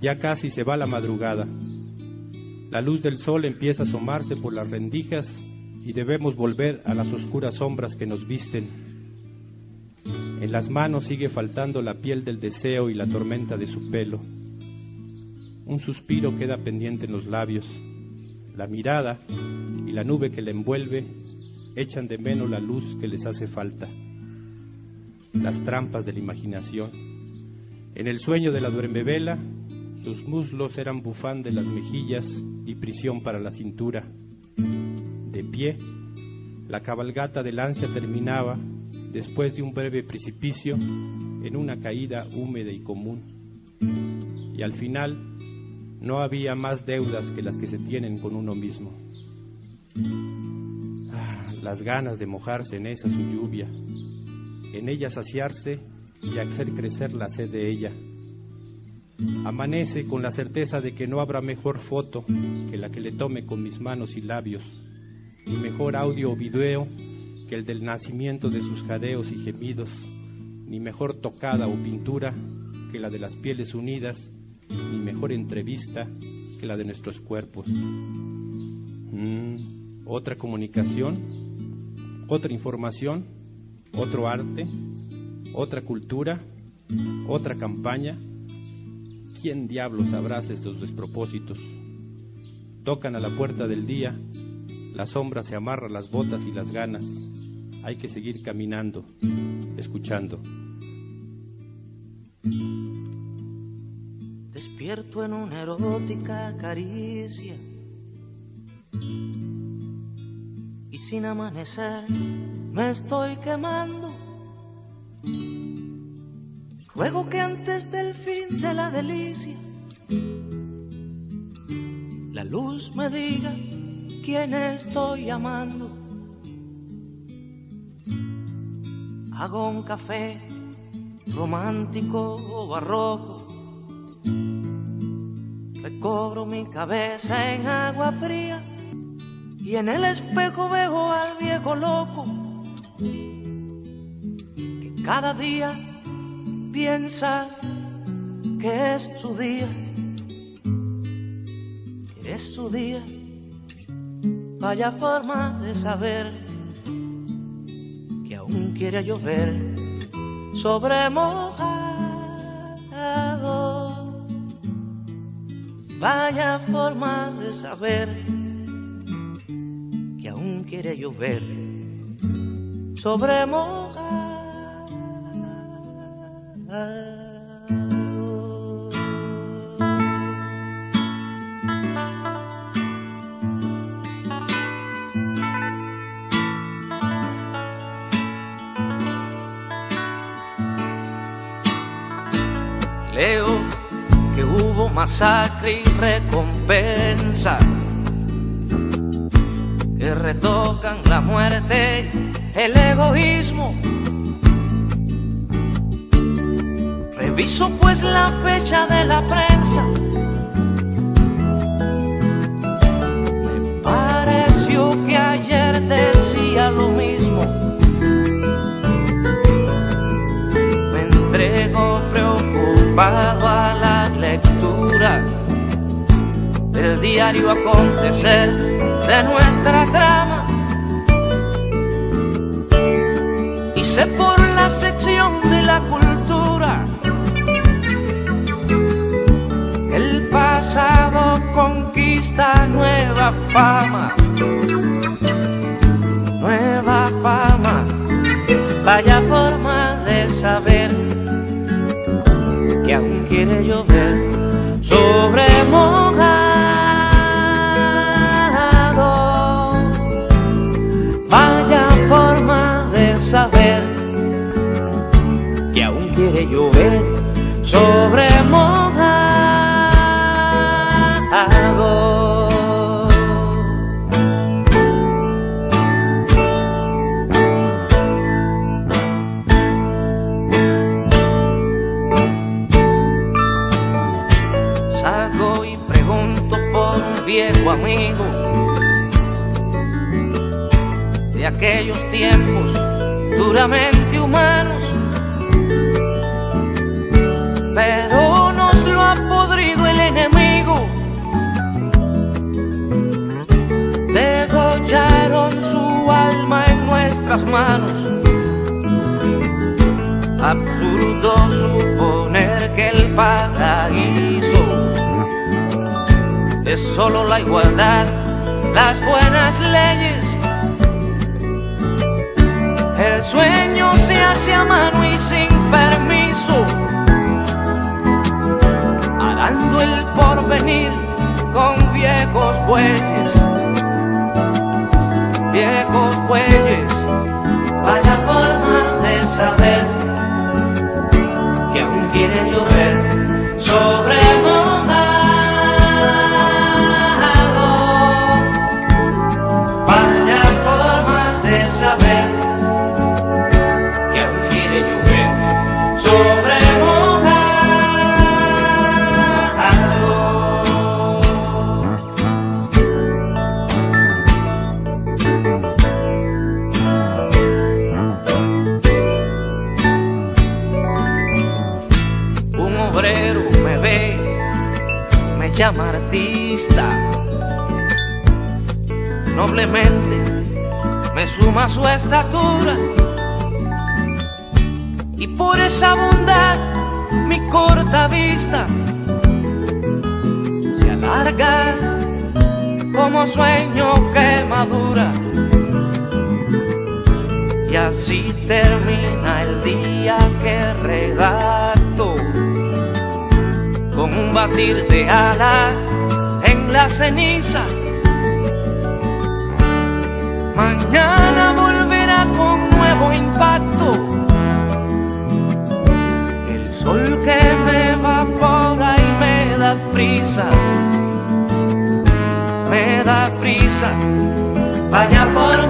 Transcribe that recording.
Ya casi se va la madrugada. La luz del sol empieza a asomarse por las rendijas y debemos volver a las oscuras sombras que nos visten. En las manos sigue faltando la piel del deseo y la tormenta de su pelo. Un suspiro queda pendiente en los labios. La mirada y la nube que le envuelve echan de menos la luz que les hace falta. Las trampas de la imaginación. En el sueño de la duermevela sus muslos eran bufán de las mejillas y prisión para la cintura. De pie, la cabalgata del ansia terminaba, después de un breve precipicio, en una caída húmeda y común. Y al final, no había más deudas que las que se tienen con uno mismo. Ah, las ganas de mojarse en esa su lluvia, en ella saciarse y hacer crecer la sed de ella Amanece con la certeza de que no habrá mejor foto que la que le tome con mis manos y labios, ni mejor audio o video que el del nacimiento de sus jadeos y gemidos, ni mejor tocada o pintura que la de las pieles unidas, ni mejor entrevista que la de nuestros cuerpos. Mm, otra comunicación, otra información, otro arte, otra cultura, otra campaña ¿Quién diablos abraza estos despropósitos? Tocan a la puerta del día, la sombra se amarra las botas y las ganas. Hay que seguir caminando, escuchando. Despierto en una erótica caricia y sin amanecer me estoy quemando Ruego que antes del fin de la delicia, la luz me diga quién estoy amando. Hago un café romántico o barroco. Recobro mi cabeza en agua fría y en el espejo veo al viejo loco que cada día piensa que es su día, que es su día. Vaya forma de saber que aún quiere llover sobre mojado. Vaya forma de saber que aún quiere llover sobre mojado. Leo que hubo masacre y recompensa, que retocan la muerte, el egoísmo Reviso pues la fecha de la prensa. Me pareció que ayer decía lo mismo. Me entrego preocupado a la lectura del diario acontecer de nuestra trama. Y sé por la sección de la cultura pasado conquista nueva fama, nueva fama, vaya forma de saber que aún quiere llover sobre mojado, vaya forma de saber que aún quiere llover sobre mojado. viejo amigo de aquellos tiempos duramente humanos, pero nos lo ha podrido el enemigo. Degollaron su alma en nuestras manos. Absurdo suponer que el paraíso es solo la igualdad, las buenas leyes. El sueño se hace a mano y sin permiso, artista. Noblemente me suma su estatura. Y por esa bondad mi corta vista se alarga como sueño que madura. Y así termina el día que redacto con un batir de ala la ceniza. Mañana volverá con nuevo impacto. El sol que me evapora y me da prisa. Me da prisa. Vaya forma